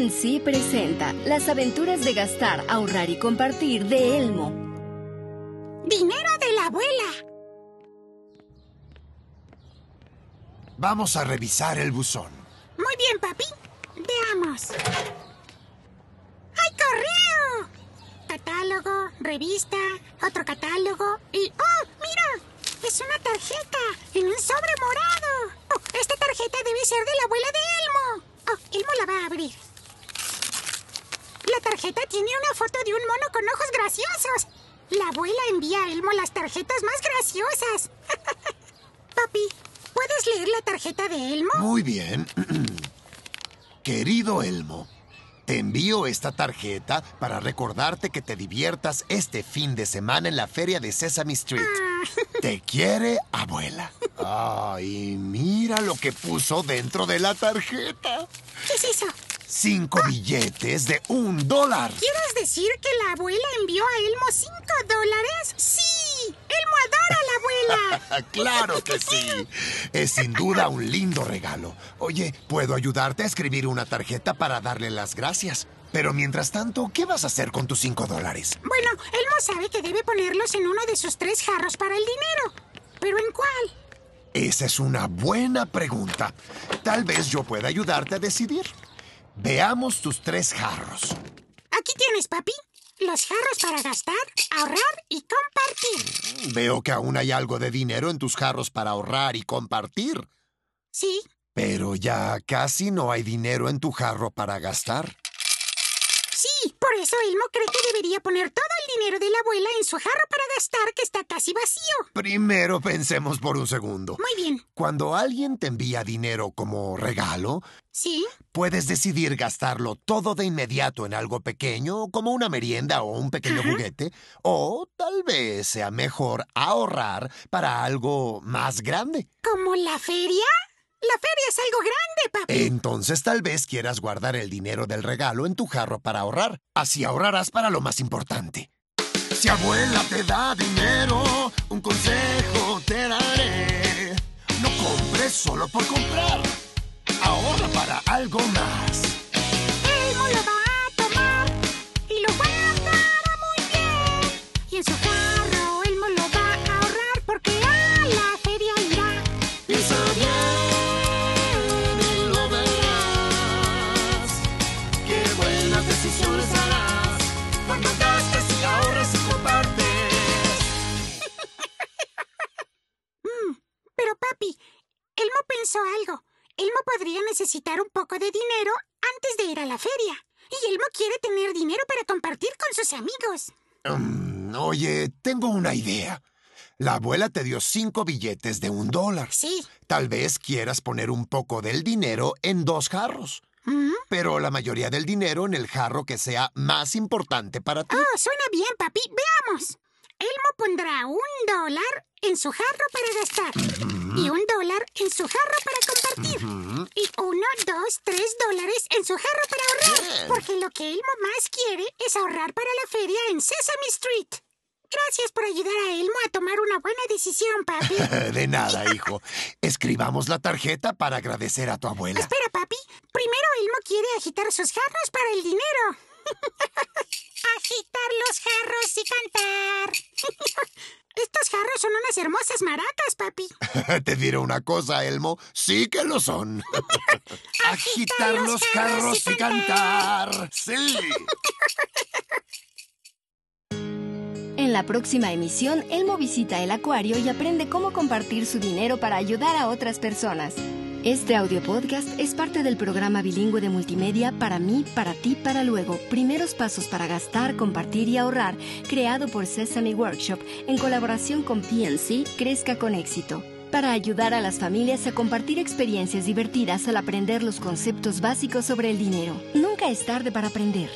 PNC presenta Las aventuras de gastar, ahorrar y compartir de Elmo. Dinero de la abuela. Vamos a revisar el buzón. Muy bien, papi. Veamos. ¡Hay correo! Catálogo, revista, otro catálogo y... ¡Oh, mira! Es una tarjeta en un sobre morado. Oh, esta tarjeta debe ser de la abuela de Elmo. Oh, Elmo la va a abrir. La tarjeta tiene una foto de un mono con ojos graciosos. La abuela envía a Elmo las tarjetas más graciosas. Papi, ¿puedes leer la tarjeta de Elmo? Muy bien. Querido Elmo, te envío esta tarjeta para recordarte que te diviertas este fin de semana en la feria de Sesame Street. Te quiere, abuela. Ay, mira lo que puso dentro de la tarjeta. ¿Qué es eso? Cinco billetes de un dólar. ¿Quieres decir que la abuela envió a Elmo cinco dólares? ¡Sí! ¡Elmo adora a la abuela! claro que sí. Es sin duda un lindo regalo. Oye, ¿puedo ayudarte a escribir una tarjeta para darle las gracias? Pero mientras tanto, ¿qué vas a hacer con tus cinco dólares? Bueno, Elmo sabe que debe ponerlos en uno de sus tres jarros para el dinero. ¿Pero en cuál? Esa es una buena pregunta. Tal vez yo pueda ayudarte a decidir. Veamos tus tres jarros. Aquí tienes, papi. Los jarros para gastar, ahorrar y compartir. Veo que aún hay algo de dinero en tus jarros para ahorrar y compartir. Sí. Pero ya casi no hay dinero en tu jarro para gastar. Por eso Elmo cree que debería poner todo el dinero de la abuela en su jarro para gastar que está casi vacío. Primero pensemos por un segundo. Muy bien. Cuando alguien te envía dinero como regalo, ¿Sí? puedes decidir gastarlo todo de inmediato en algo pequeño, como una merienda o un pequeño Ajá. juguete, o tal vez sea mejor ahorrar para algo más grande. ¿Como la feria? La feria es algo grande, papi. Entonces tal vez quieras guardar el dinero del regalo en tu jarro para ahorrar. Así ahorrarás para lo más importante. Si abuela te da dinero, un consejo te daré. No compres solo por comprar. Ahorra para algo más. Buenas decisiones harás cuando y ahorras y compartes. Pero papi, Elmo pensó algo. Elmo podría necesitar un poco de dinero antes de ir a la feria. Y Elmo quiere tener dinero para compartir con sus amigos. Mm, oye, tengo una idea. La abuela te dio cinco billetes de un dólar. Sí. Tal vez quieras poner un poco del dinero en dos jarros, Pero la mayoría del dinero en el jarro que sea más importante para ti. Oh, suena bien, papi. Veamos. Elmo pondrá un dólar en su jarro para gastar. Y un dólar en su jarro para compartir. Y uno, dos, tres dólares en su jarro para ahorrar. Bien. Porque lo que Elmo más quiere es ahorrar para la feria en Sesame Street. Gracias por ayudar a Elmo a tomar una buena decisión, papi. De nada, hijo. Escribamos la tarjeta para agradecer a tu abuela. Espera, papi. Primero Elmo quiere agitar sus jarros para el dinero. agitar los jarros y cantar. Estos jarros son unas hermosas maracas, papi. Te diré una cosa, Elmo. Sí que lo son. Agitar los jarros y cantar. Sí. En la próxima emisión, Elmo visita el acuario y aprende cómo compartir su dinero para ayudar a otras personas. Este audio podcast es parte del programa bilingüe de multimedia Para mí, para ti, para luego. Primeros pasos para gastar, compartir y ahorrar, creado por Sesame Workshop en colaboración con PNC Crezca con éxito. Para ayudar a las familias a compartir experiencias divertidas al aprender los conceptos básicos sobre el dinero. Nunca es tarde para aprender.